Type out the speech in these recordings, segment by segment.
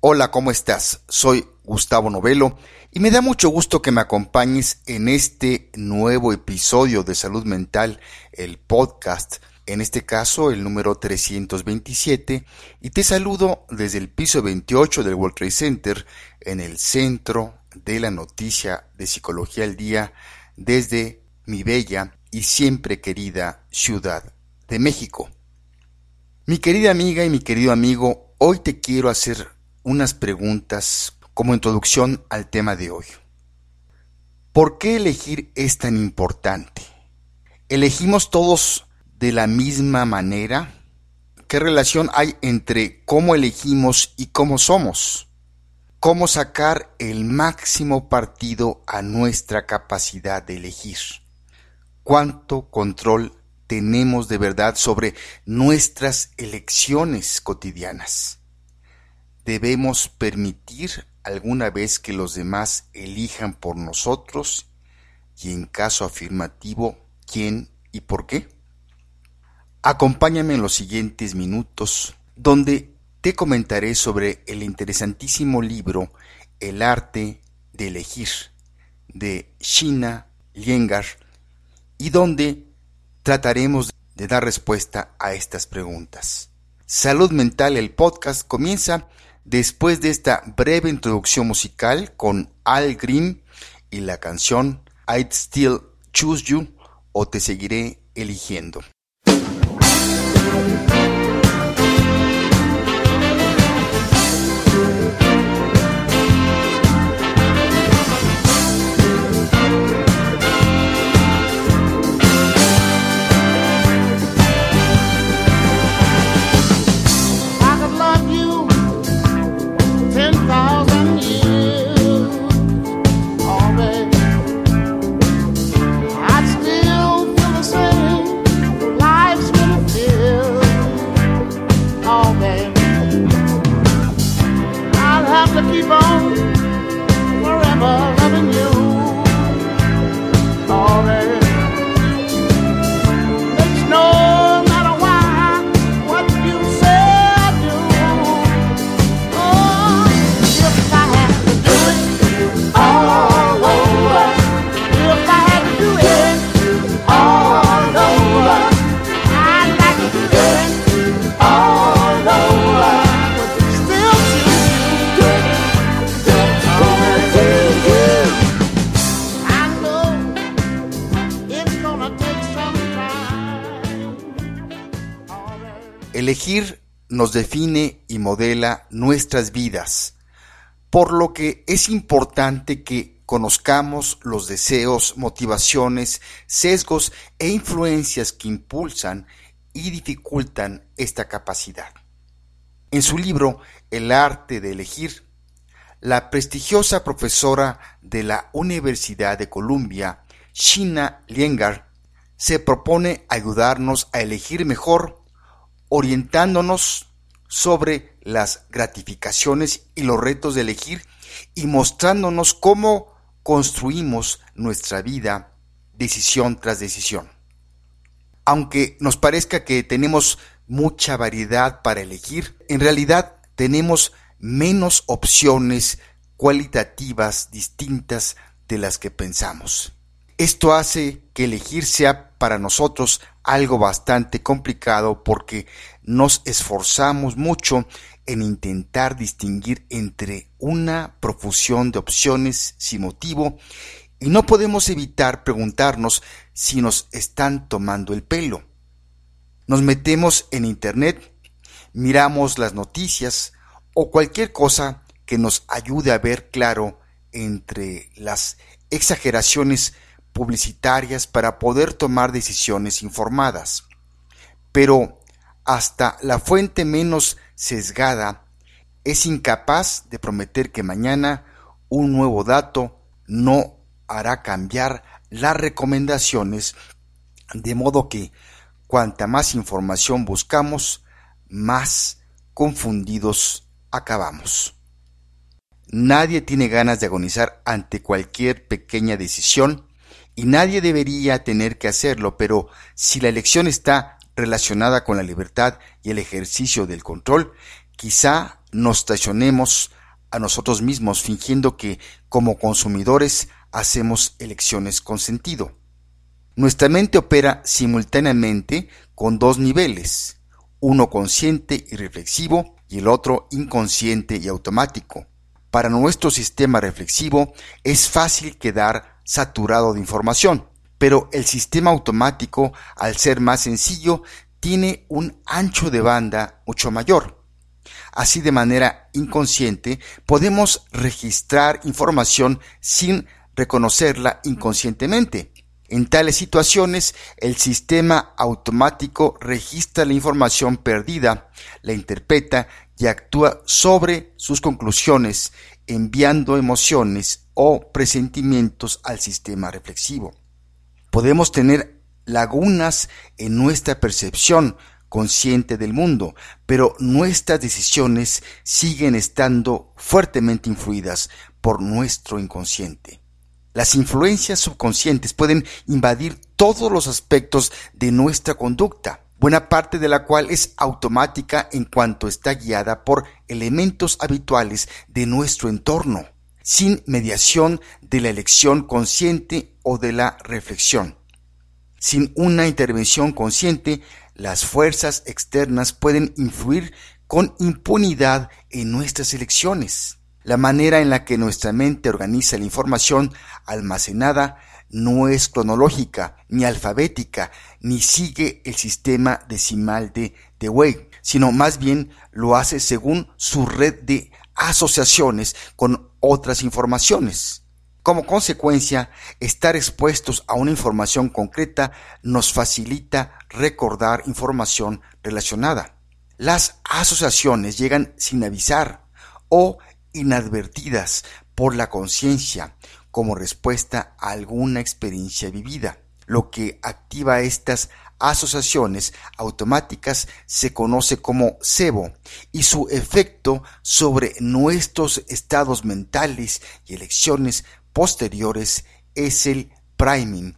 Hola, ¿cómo estás? Soy Gustavo Novelo y me da mucho gusto que me acompañes en este nuevo episodio de Salud Mental, el podcast, en este caso el número 327, y te saludo desde el piso 28 del World Trade Center, en el centro de la noticia de Psicología al Día, desde mi bella y siempre querida Ciudad de México. Mi querida amiga y mi querido amigo, hoy te quiero hacer unas preguntas como introducción al tema de hoy. ¿Por qué elegir es tan importante? ¿Elegimos todos de la misma manera? ¿Qué relación hay entre cómo elegimos y cómo somos? ¿Cómo sacar el máximo partido a nuestra capacidad de elegir? ¿Cuánto control tenemos de verdad sobre nuestras elecciones cotidianas? Debemos permitir alguna vez que los demás elijan por nosotros y en caso afirmativo, quién y por qué? Acompáñame en los siguientes minutos donde te comentaré sobre el interesantísimo libro El arte de elegir de Shina Liengar y donde trataremos de dar respuesta a estas preguntas. Salud Mental, el podcast, comienza Después de esta breve introducción musical con Al Green y la canción I'd Still Choose You o Te Seguiré Eligiendo. Define y modela nuestras vidas, por lo que es importante que conozcamos los deseos, motivaciones, sesgos e influencias que impulsan y dificultan esta capacidad. En su libro El arte de elegir, la prestigiosa profesora de la Universidad de Columbia, Shina Liengar, se propone ayudarnos a elegir mejor orientándonos sobre las gratificaciones y los retos de elegir y mostrándonos cómo construimos nuestra vida decisión tras decisión. Aunque nos parezca que tenemos mucha variedad para elegir, en realidad tenemos menos opciones cualitativas distintas de las que pensamos. Esto hace que elegir sea para nosotros algo bastante complicado porque nos esforzamos mucho en intentar distinguir entre una profusión de opciones sin motivo y no podemos evitar preguntarnos si nos están tomando el pelo. Nos metemos en Internet, miramos las noticias o cualquier cosa que nos ayude a ver claro entre las exageraciones publicitarias para poder tomar decisiones informadas. Pero hasta la fuente menos sesgada es incapaz de prometer que mañana un nuevo dato no hará cambiar las recomendaciones, de modo que cuanta más información buscamos, más confundidos acabamos. Nadie tiene ganas de agonizar ante cualquier pequeña decisión y nadie debería tener que hacerlo, pero si la elección está relacionada con la libertad y el ejercicio del control, Quizá nos traicionemos a nosotros mismos fingiendo que como consumidores hacemos elecciones con sentido. Nuestra mente opera simultáneamente con dos niveles, uno consciente y reflexivo y el otro inconsciente y automático. Para nuestro sistema reflexivo es fácil quedar saturado de información, pero el sistema automático, al ser más sencillo, tiene un ancho de banda mucho mayor. Así de manera inconsciente podemos registrar información sin reconocerla inconscientemente. En tales situaciones, el sistema automático registra la información perdida, la interpreta y actúa sobre sus conclusiones, enviando emociones o presentimientos al sistema reflexivo. Podemos tener lagunas en nuestra percepción consciente del mundo, pero nuestras decisiones siguen estando fuertemente influidas por nuestro inconsciente. Las influencias subconscientes pueden invadir todos los aspectos de nuestra conducta, buena parte de la cual es automática en cuanto está guiada por elementos habituales de nuestro entorno, sin mediación de la elección consciente o de la reflexión. Sin una intervención consciente, las fuerzas externas pueden influir con impunidad en nuestras elecciones. La manera en la que nuestra mente organiza la información almacenada no es cronológica, ni alfabética, ni sigue el sistema decimal de Dewey, sino más bien lo hace según su red de asociaciones con otras informaciones. Como consecuencia, estar expuestos a una información concreta nos facilita recordar información relacionada. Las asociaciones llegan sin avisar o inadvertidas por la conciencia como respuesta a alguna experiencia vivida. Lo que activa estas asociaciones automáticas se conoce como cebo y su efecto sobre nuestros estados mentales y elecciones posteriores es el priming.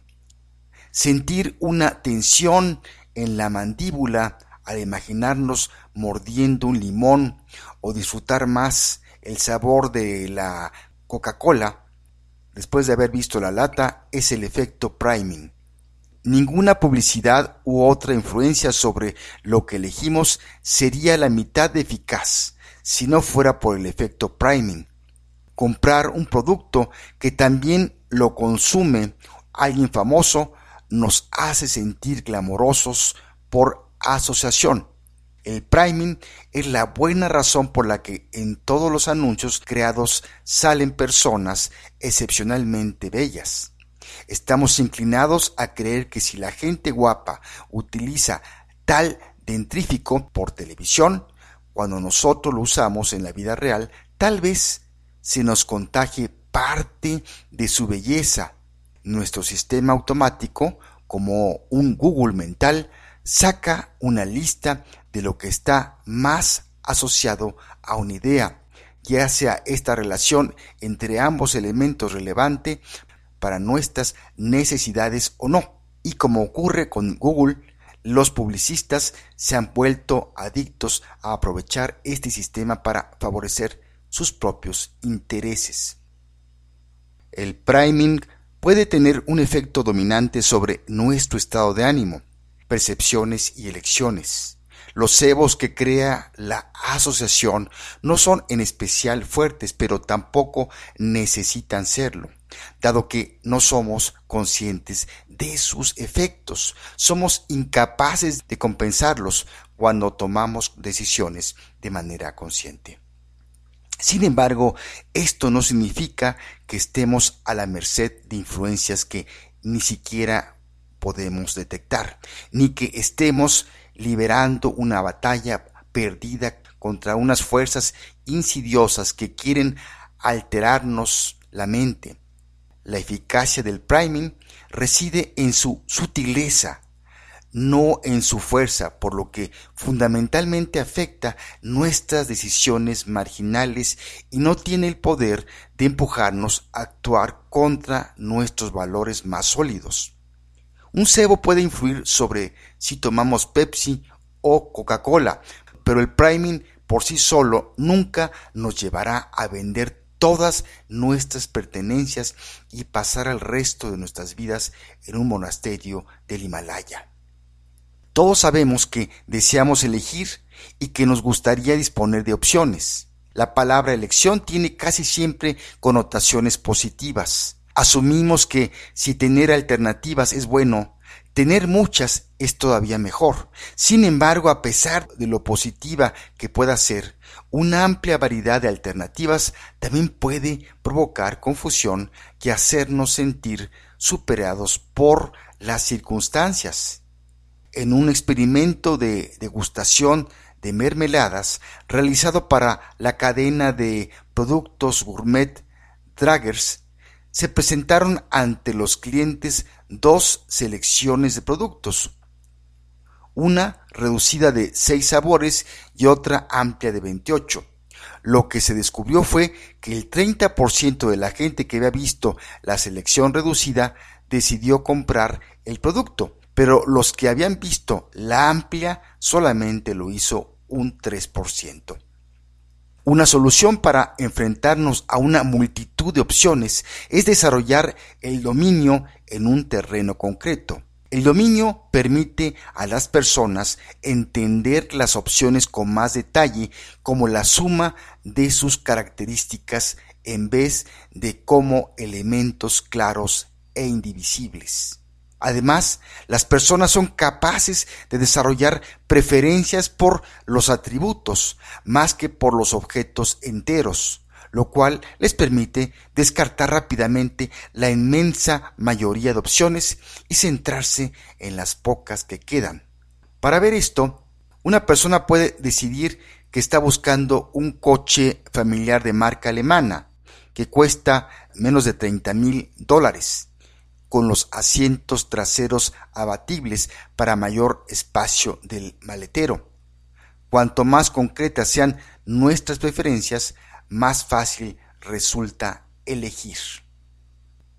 Sentir una tensión en la mandíbula al imaginarnos mordiendo un limón o disfrutar más el sabor de la Coca-Cola, después de haber visto la lata, es el efecto priming. Ninguna publicidad u otra influencia sobre lo que elegimos sería la mitad de eficaz si no fuera por el efecto priming. Comprar un producto que también lo consume alguien famoso nos hace sentir glamorosos por asociación. El priming es la buena razón por la que en todos los anuncios creados salen personas excepcionalmente bellas. Estamos inclinados a creer que si la gente guapa utiliza tal dentrífico por televisión, cuando nosotros lo usamos en la vida real, tal vez se nos contagie parte de su belleza. Nuestro sistema automático, como un Google mental, saca una lista de lo que está más asociado a una idea, ya sea esta relación entre ambos elementos relevante para nuestras necesidades o no. Y como ocurre con Google, los publicistas se han vuelto adictos a aprovechar este sistema para favorecer sus propios intereses. El priming puede tener un efecto dominante sobre nuestro estado de ánimo, percepciones y elecciones. Los cebos que crea la asociación no son en especial fuertes, pero tampoco necesitan serlo, dado que no somos conscientes de sus efectos. Somos incapaces de compensarlos cuando tomamos decisiones de manera consciente. Sin embargo, esto no significa que estemos a la merced de influencias que ni siquiera podemos detectar, ni que estemos liberando una batalla perdida contra unas fuerzas insidiosas que quieren alterarnos la mente. La eficacia del priming reside en su sutileza, no en su fuerza, por lo que fundamentalmente afecta nuestras decisiones marginales y no tiene el poder de empujarnos a actuar contra nuestros valores más sólidos. Un cebo puede influir sobre si tomamos Pepsi o Coca-Cola, pero el priming por sí solo nunca nos llevará a vender todas nuestras pertenencias y pasar el resto de nuestras vidas en un monasterio del Himalaya. Todos sabemos que deseamos elegir y que nos gustaría disponer de opciones. La palabra elección tiene casi siempre connotaciones positivas. Asumimos que si tener alternativas es bueno, tener muchas es todavía mejor. Sin embargo, a pesar de lo positiva que pueda ser, una amplia variedad de alternativas también puede provocar confusión y hacernos sentir superados por las circunstancias. En un experimento de degustación de mermeladas realizado para la cadena de productos gourmet Dragers, se presentaron ante los clientes dos selecciones de productos, una reducida de seis sabores y otra amplia de 28. Lo que se descubrió fue que el 30% de la gente que había visto la selección reducida decidió comprar el producto, pero los que habían visto la amplia solamente lo hizo un 3%. Una solución para enfrentarnos a una multitud de opciones es desarrollar el dominio en un terreno concreto. El dominio permite a las personas entender las opciones con más detalle como la suma de sus características en vez de como elementos claros e indivisibles. Además, las personas son capaces de desarrollar preferencias por los atributos más que por los objetos enteros, lo cual les permite descartar rápidamente la inmensa mayoría de opciones y centrarse en las pocas que quedan. Para ver esto, una persona puede decidir que está buscando un coche familiar de marca alemana que cuesta menos de 30 mil dólares con los asientos traseros abatibles para mayor espacio del maletero. Cuanto más concretas sean nuestras preferencias, más fácil resulta elegir.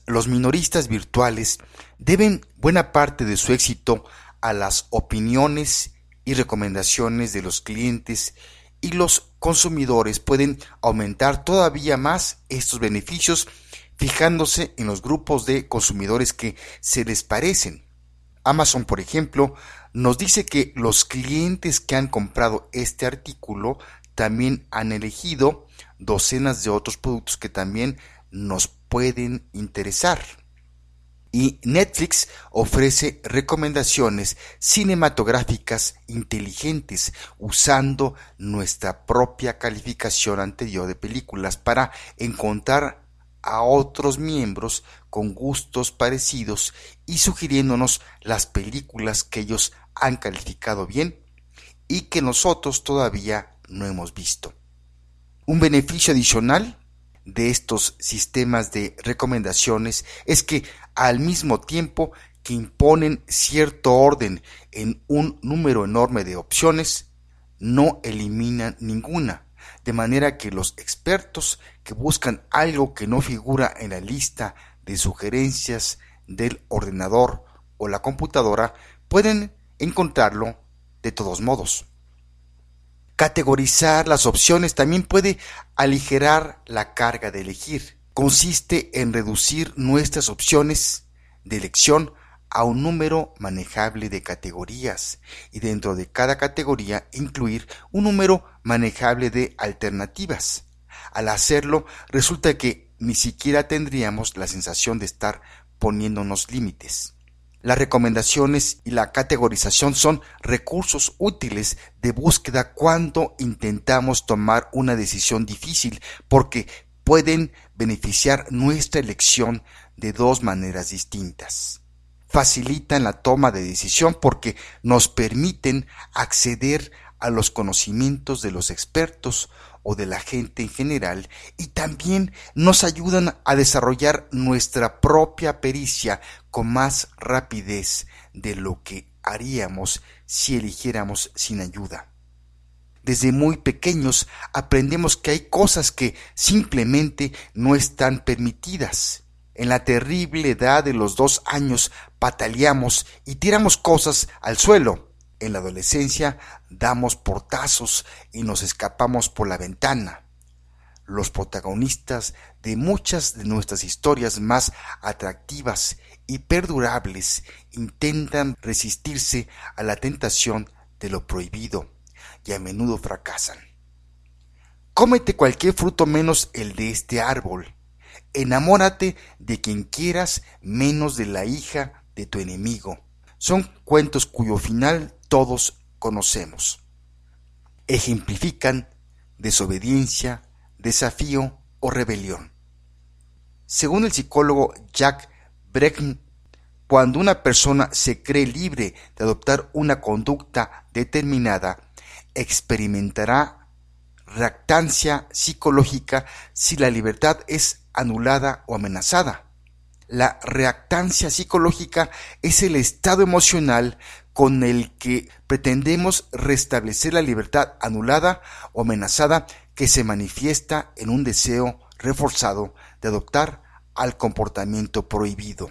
Los minoristas virtuales deben buena parte de su éxito a las opiniones y recomendaciones de los clientes y los consumidores pueden aumentar todavía más estos beneficios fijándose en los grupos de consumidores que se les parecen. Amazon, por ejemplo, nos dice que los clientes que han comprado este artículo también han elegido docenas de otros productos que también nos pueden interesar. Y Netflix ofrece recomendaciones cinematográficas inteligentes usando nuestra propia calificación anterior de películas para encontrar a otros miembros con gustos parecidos y sugiriéndonos las películas que ellos han calificado bien y que nosotros todavía no hemos visto. Un beneficio adicional de estos sistemas de recomendaciones es que al mismo tiempo que imponen cierto orden en un número enorme de opciones, no eliminan ninguna, de manera que los expertos que buscan algo que no figura en la lista de sugerencias del ordenador o la computadora pueden encontrarlo de todos modos. Categorizar las opciones también puede aligerar la carga de elegir. Consiste en reducir nuestras opciones de elección a un número manejable de categorías y dentro de cada categoría incluir un número manejable de alternativas. Al hacerlo, resulta que ni siquiera tendríamos la sensación de estar poniéndonos límites. Las recomendaciones y la categorización son recursos útiles de búsqueda cuando intentamos tomar una decisión difícil porque pueden beneficiar nuestra elección de dos maneras distintas facilitan la toma de decisión porque nos permiten acceder a los conocimientos de los expertos o de la gente en general y también nos ayudan a desarrollar nuestra propia pericia con más rapidez de lo que haríamos si eligiéramos sin ayuda. Desde muy pequeños aprendemos que hay cosas que simplemente no están permitidas en la terrible edad de los dos años pataleamos y tiramos cosas al suelo. En la adolescencia damos portazos y nos escapamos por la ventana. Los protagonistas de muchas de nuestras historias más atractivas y perdurables intentan resistirse a la tentación de lo prohibido y a menudo fracasan. Cómete cualquier fruto menos el de este árbol. Enamórate de quien quieras menos de la hija de tu enemigo. Son cuentos cuyo final todos conocemos. Ejemplifican desobediencia, desafío o rebelión. Según el psicólogo Jack Brecken, cuando una persona se cree libre de adoptar una conducta determinada, experimentará reactancia psicológica si la libertad es anulada o amenazada. La reactancia psicológica es el estado emocional con el que pretendemos restablecer la libertad anulada o amenazada que se manifiesta en un deseo reforzado de adoptar al comportamiento prohibido.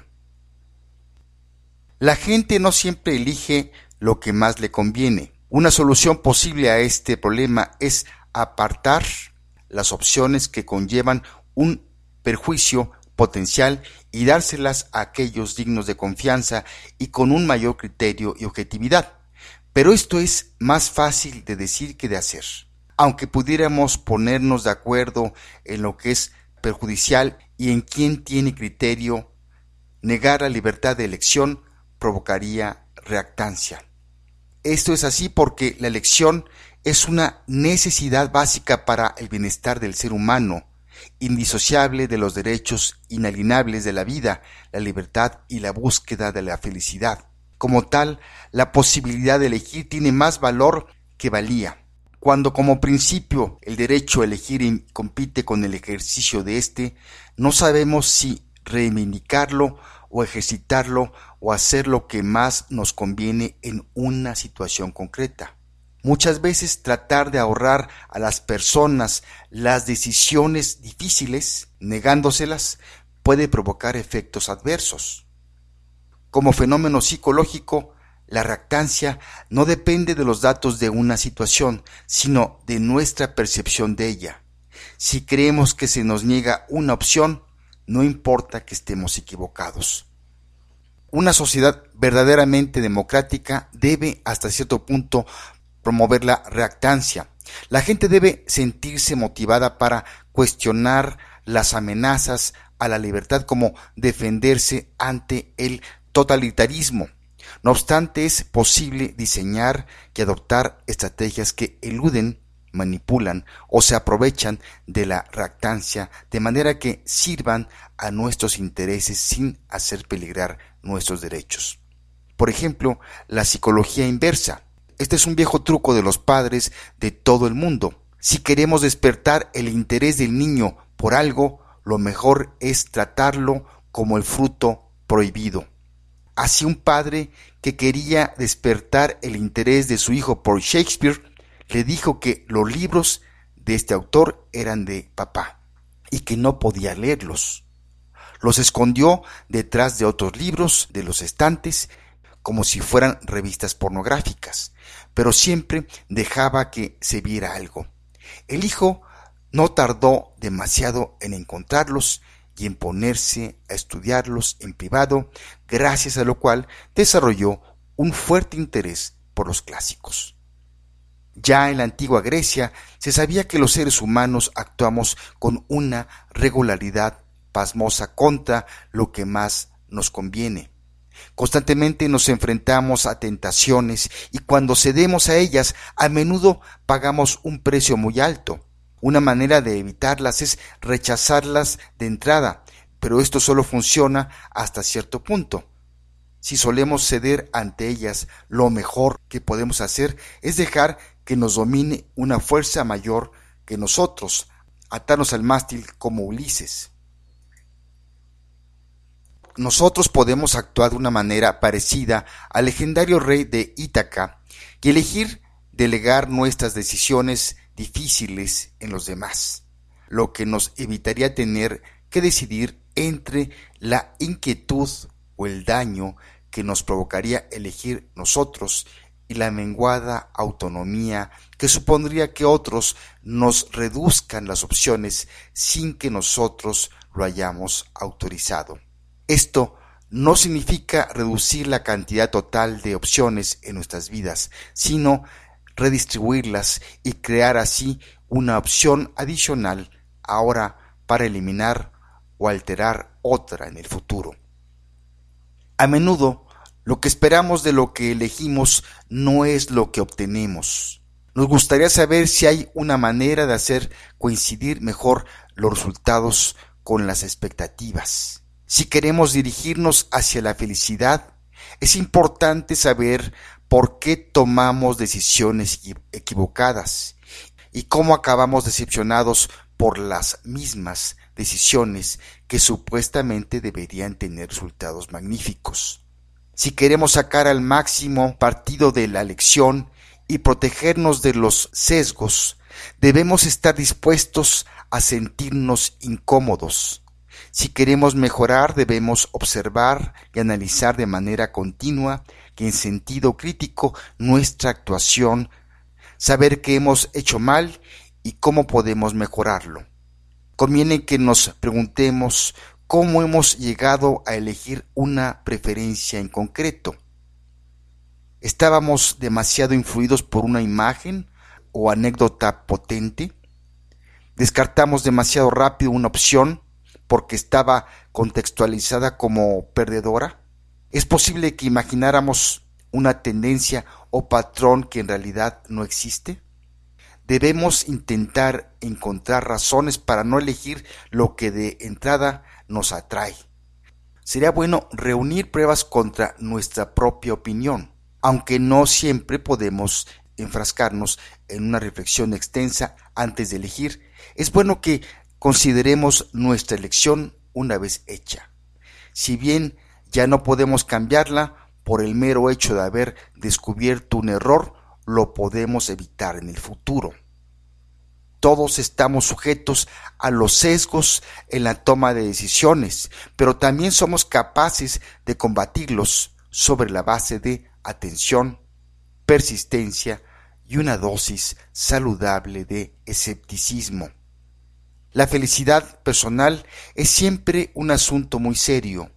La gente no siempre elige lo que más le conviene. Una solución posible a este problema es apartar las opciones que conllevan un perjuicio potencial y dárselas a aquellos dignos de confianza y con un mayor criterio y objetividad. Pero esto es más fácil de decir que de hacer. Aunque pudiéramos ponernos de acuerdo en lo que es perjudicial y en quién tiene criterio, negar la libertad de elección provocaría reactancia. Esto es así porque la elección es una necesidad básica para el bienestar del ser humano, indisociable de los derechos inalienables de la vida, la libertad y la búsqueda de la felicidad. Como tal, la posibilidad de elegir tiene más valor que valía. Cuando como principio el derecho a elegir compite con el ejercicio de éste, no sabemos si reivindicarlo o ejercitarlo o hacer lo que más nos conviene en una situación concreta. Muchas veces tratar de ahorrar a las personas las decisiones difíciles, negándoselas, puede provocar efectos adversos. Como fenómeno psicológico, la reactancia no depende de los datos de una situación, sino de nuestra percepción de ella. Si creemos que se nos niega una opción, no importa que estemos equivocados. Una sociedad verdaderamente democrática debe hasta cierto punto promover la reactancia. La gente debe sentirse motivada para cuestionar las amenazas a la libertad como defenderse ante el totalitarismo. No obstante, es posible diseñar y adoptar estrategias que eluden manipulan o se aprovechan de la reactancia de manera que sirvan a nuestros intereses sin hacer peligrar nuestros derechos. Por ejemplo, la psicología inversa. Este es un viejo truco de los padres de todo el mundo. Si queremos despertar el interés del niño por algo, lo mejor es tratarlo como el fruto prohibido. Así un padre que quería despertar el interés de su hijo por Shakespeare le dijo que los libros de este autor eran de papá y que no podía leerlos. Los escondió detrás de otros libros de los estantes como si fueran revistas pornográficas, pero siempre dejaba que se viera algo. El hijo no tardó demasiado en encontrarlos y en ponerse a estudiarlos en privado, gracias a lo cual desarrolló un fuerte interés por los clásicos. Ya en la antigua Grecia se sabía que los seres humanos actuamos con una regularidad pasmosa contra lo que más nos conviene. Constantemente nos enfrentamos a tentaciones y cuando cedemos a ellas a menudo pagamos un precio muy alto. Una manera de evitarlas es rechazarlas de entrada, pero esto solo funciona hasta cierto punto. Si solemos ceder ante ellas, lo mejor que podemos hacer es dejar que nos domine una fuerza mayor que nosotros, atarnos al mástil como Ulises. Nosotros podemos actuar de una manera parecida al legendario rey de Ítaca y elegir delegar nuestras decisiones difíciles en los demás, lo que nos evitaría tener que decidir entre la inquietud o el daño que nos provocaría elegir nosotros y la menguada autonomía que supondría que otros nos reduzcan las opciones sin que nosotros lo hayamos autorizado. Esto no significa reducir la cantidad total de opciones en nuestras vidas, sino redistribuirlas y crear así una opción adicional ahora para eliminar o alterar otra en el futuro. A menudo lo que esperamos de lo que elegimos no es lo que obtenemos. Nos gustaría saber si hay una manera de hacer coincidir mejor los resultados con las expectativas. Si queremos dirigirnos hacia la felicidad, es importante saber por qué tomamos decisiones equivocadas y cómo acabamos decepcionados por las mismas decisiones que supuestamente deberían tener resultados magníficos. Si queremos sacar al máximo partido de la lección y protegernos de los sesgos, debemos estar dispuestos a sentirnos incómodos, si queremos mejorar debemos observar y analizar de manera continua y en sentido crítico nuestra actuación, saber qué hemos hecho mal y cómo podemos mejorarlo. Conviene que nos preguntemos cómo hemos llegado a elegir una preferencia en concreto. ¿Estábamos demasiado influidos por una imagen o anécdota potente? ¿Descartamos demasiado rápido una opción porque estaba contextualizada como perdedora? ¿Es posible que imagináramos una tendencia o patrón que en realidad no existe? Debemos intentar encontrar razones para no elegir lo que de entrada nos atrae. Sería bueno reunir pruebas contra nuestra propia opinión, aunque no siempre podemos enfrascarnos en una reflexión extensa antes de elegir, es bueno que consideremos nuestra elección una vez hecha. Si bien ya no podemos cambiarla por el mero hecho de haber descubierto un error, lo podemos evitar en el futuro. Todos estamos sujetos a los sesgos en la toma de decisiones, pero también somos capaces de combatirlos sobre la base de atención, persistencia y una dosis saludable de escepticismo. La felicidad personal es siempre un asunto muy serio.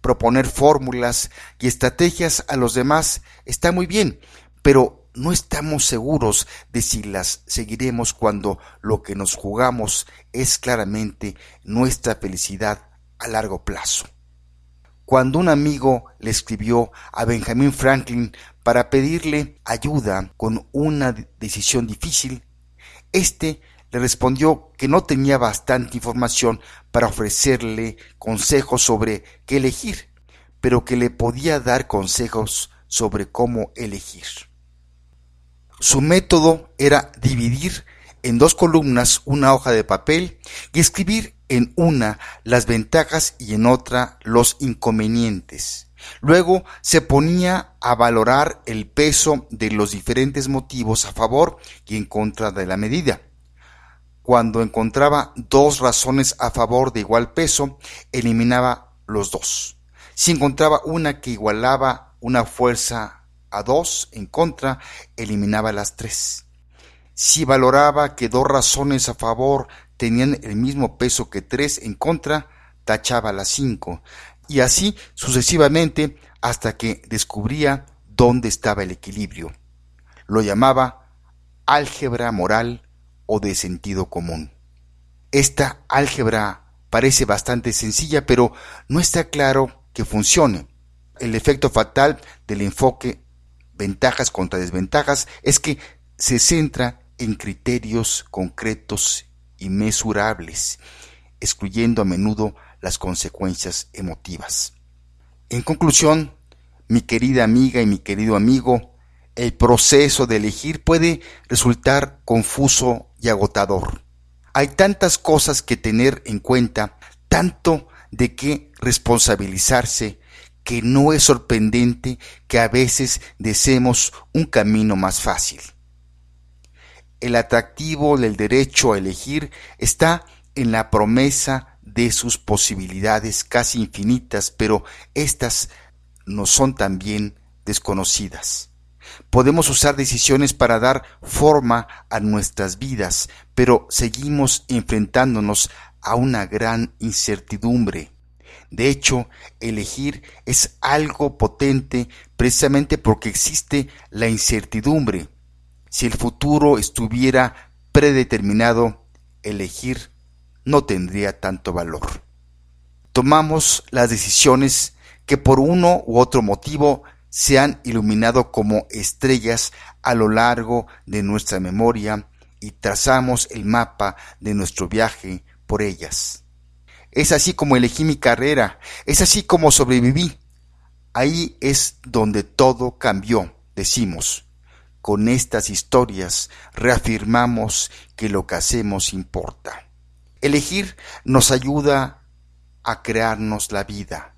Proponer fórmulas y estrategias a los demás está muy bien, pero no estamos seguros de si las seguiremos cuando lo que nos jugamos es claramente nuestra felicidad a largo plazo. Cuando un amigo le escribió a Benjamin Franklin para pedirle ayuda con una decisión difícil, éste le respondió que no tenía bastante información para ofrecerle consejos sobre qué elegir, pero que le podía dar consejos sobre cómo elegir. Su método era dividir en dos columnas una hoja de papel y escribir en una las ventajas y en otra los inconvenientes. Luego se ponía a valorar el peso de los diferentes motivos a favor y en contra de la medida. Cuando encontraba dos razones a favor de igual peso, eliminaba los dos. Si encontraba una que igualaba una fuerza a dos en contra, eliminaba las tres. Si valoraba que dos razones a favor tenían el mismo peso que tres en contra, tachaba las cinco, y así sucesivamente hasta que descubría dónde estaba el equilibrio. Lo llamaba álgebra moral o de sentido común. Esta álgebra parece bastante sencilla, pero no está claro que funcione. El efecto fatal del enfoque ventajas contra desventajas es que se centra en criterios concretos y mesurables, excluyendo a menudo las consecuencias emotivas. En conclusión, mi querida amiga y mi querido amigo, el proceso de elegir puede resultar confuso y agotador. Hay tantas cosas que tener en cuenta, tanto de qué responsabilizarse, que no es sorprendente que a veces deseemos un camino más fácil. El atractivo del derecho a elegir está en la promesa de sus posibilidades casi infinitas, pero éstas no son también desconocidas. Podemos usar decisiones para dar forma a nuestras vidas, pero seguimos enfrentándonos a una gran incertidumbre. De hecho, elegir es algo potente precisamente porque existe la incertidumbre. Si el futuro estuviera predeterminado, elegir no tendría tanto valor. Tomamos las decisiones que por uno u otro motivo se han iluminado como estrellas a lo largo de nuestra memoria y trazamos el mapa de nuestro viaje por ellas. Es así como elegí mi carrera, es así como sobreviví. Ahí es donde todo cambió, decimos. Con estas historias reafirmamos que lo que hacemos importa. Elegir nos ayuda a crearnos la vida.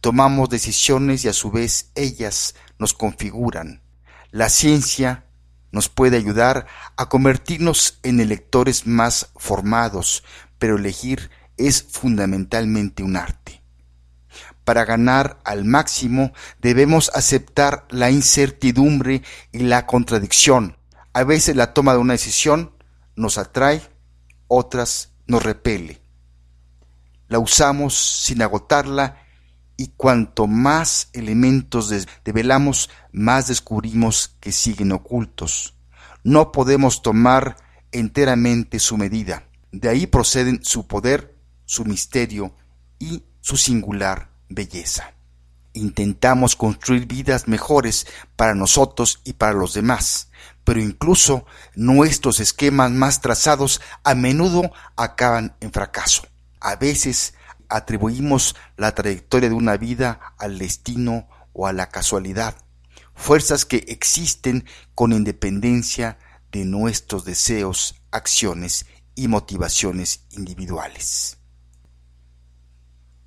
Tomamos decisiones y a su vez ellas nos configuran. La ciencia nos puede ayudar a convertirnos en electores más formados, pero elegir es fundamentalmente un arte. Para ganar al máximo debemos aceptar la incertidumbre y la contradicción. A veces la toma de una decisión nos atrae, otras nos repele. La usamos sin agotarla y cuanto más elementos develamos, más descubrimos que siguen ocultos. No podemos tomar enteramente su medida. De ahí proceden su poder su misterio y su singular belleza. Intentamos construir vidas mejores para nosotros y para los demás, pero incluso nuestros esquemas más trazados a menudo acaban en fracaso. A veces atribuimos la trayectoria de una vida al destino o a la casualidad, fuerzas que existen con independencia de nuestros deseos, acciones y motivaciones individuales.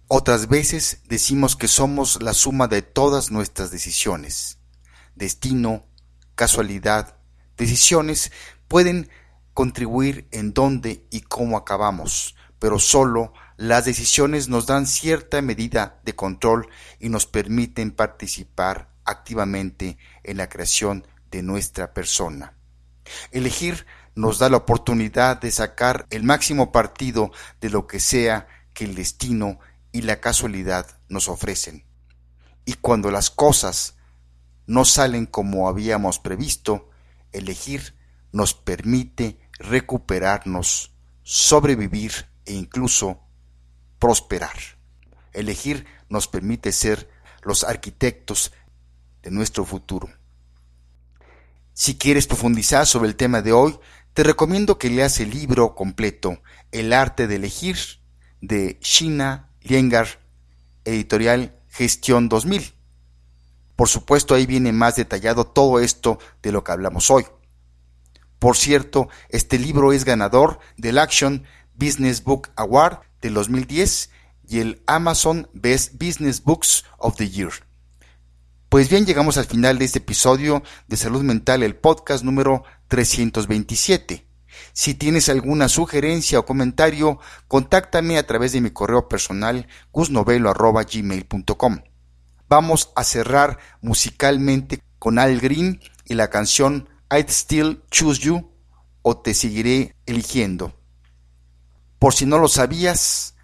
Otras veces decimos que somos la suma de todas nuestras decisiones. Destino, casualidad, decisiones pueden contribuir en dónde y cómo acabamos, pero solo las decisiones nos dan cierta medida de control y nos permiten participar activamente en la creación de nuestra persona. Elegir nos da la oportunidad de sacar el máximo partido de lo que sea que el destino y la casualidad nos ofrecen. Y cuando las cosas no salen como habíamos previsto, elegir nos permite recuperarnos, sobrevivir e incluso prosperar. Elegir nos permite ser los arquitectos de nuestro futuro. Si quieres profundizar sobre el tema de hoy, te recomiendo que leas el libro completo El arte de elegir de Shina Liengar, editorial Gestión 2000. Por supuesto, ahí viene más detallado todo esto de lo que hablamos hoy. Por cierto, este libro es ganador del Action Business Book Award del 2010 y el Amazon Best Business Books of the Year. Pues bien, llegamos al final de este episodio de Salud Mental, el podcast número 327. Si tienes alguna sugerencia o comentario, contáctame a través de mi correo personal gusnovelo.gmail.com. Vamos a cerrar musicalmente con Al Green y la canción I'd Still Choose You o Te Seguiré Eligiendo. Por si no lo sabías,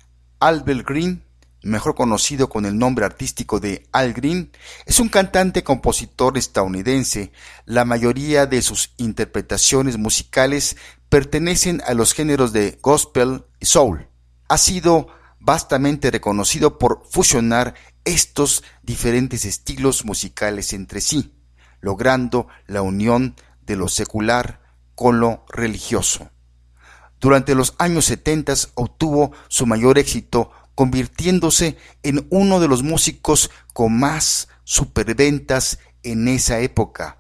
Albert Green mejor conocido con el nombre artístico de Al Green, es un cantante compositor estadounidense. La mayoría de sus interpretaciones musicales pertenecen a los géneros de gospel y soul. Ha sido vastamente reconocido por fusionar estos diferentes estilos musicales entre sí, logrando la unión de lo secular con lo religioso. Durante los años 70 obtuvo su mayor éxito convirtiéndose en uno de los músicos con más superventas en esa época.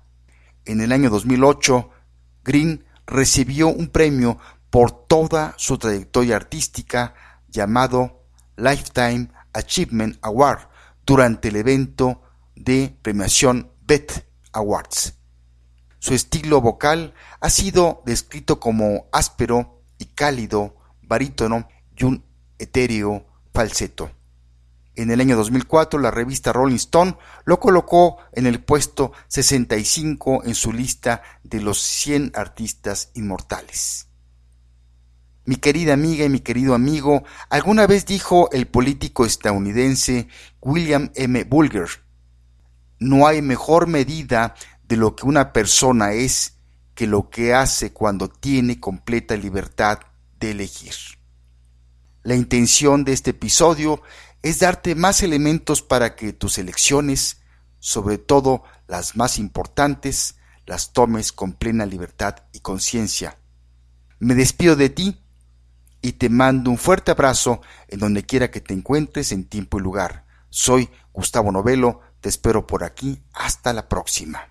En el año 2008, Green recibió un premio por toda su trayectoria artística llamado Lifetime Achievement Award durante el evento de premiación BET Awards. Su estilo vocal ha sido descrito como áspero y cálido, barítono y un etéreo falseto. En el año 2004 la revista Rolling Stone lo colocó en el puesto 65 en su lista de los 100 artistas inmortales. Mi querida amiga y mi querido amigo, alguna vez dijo el político estadounidense William M. Bulger, no hay mejor medida de lo que una persona es que lo que hace cuando tiene completa libertad de elegir. La intención de este episodio es darte más elementos para que tus elecciones, sobre todo las más importantes, las tomes con plena libertad y conciencia. Me despido de ti y te mando un fuerte abrazo en donde quiera que te encuentres en tiempo y lugar. Soy Gustavo Novelo, te espero por aquí, hasta la próxima.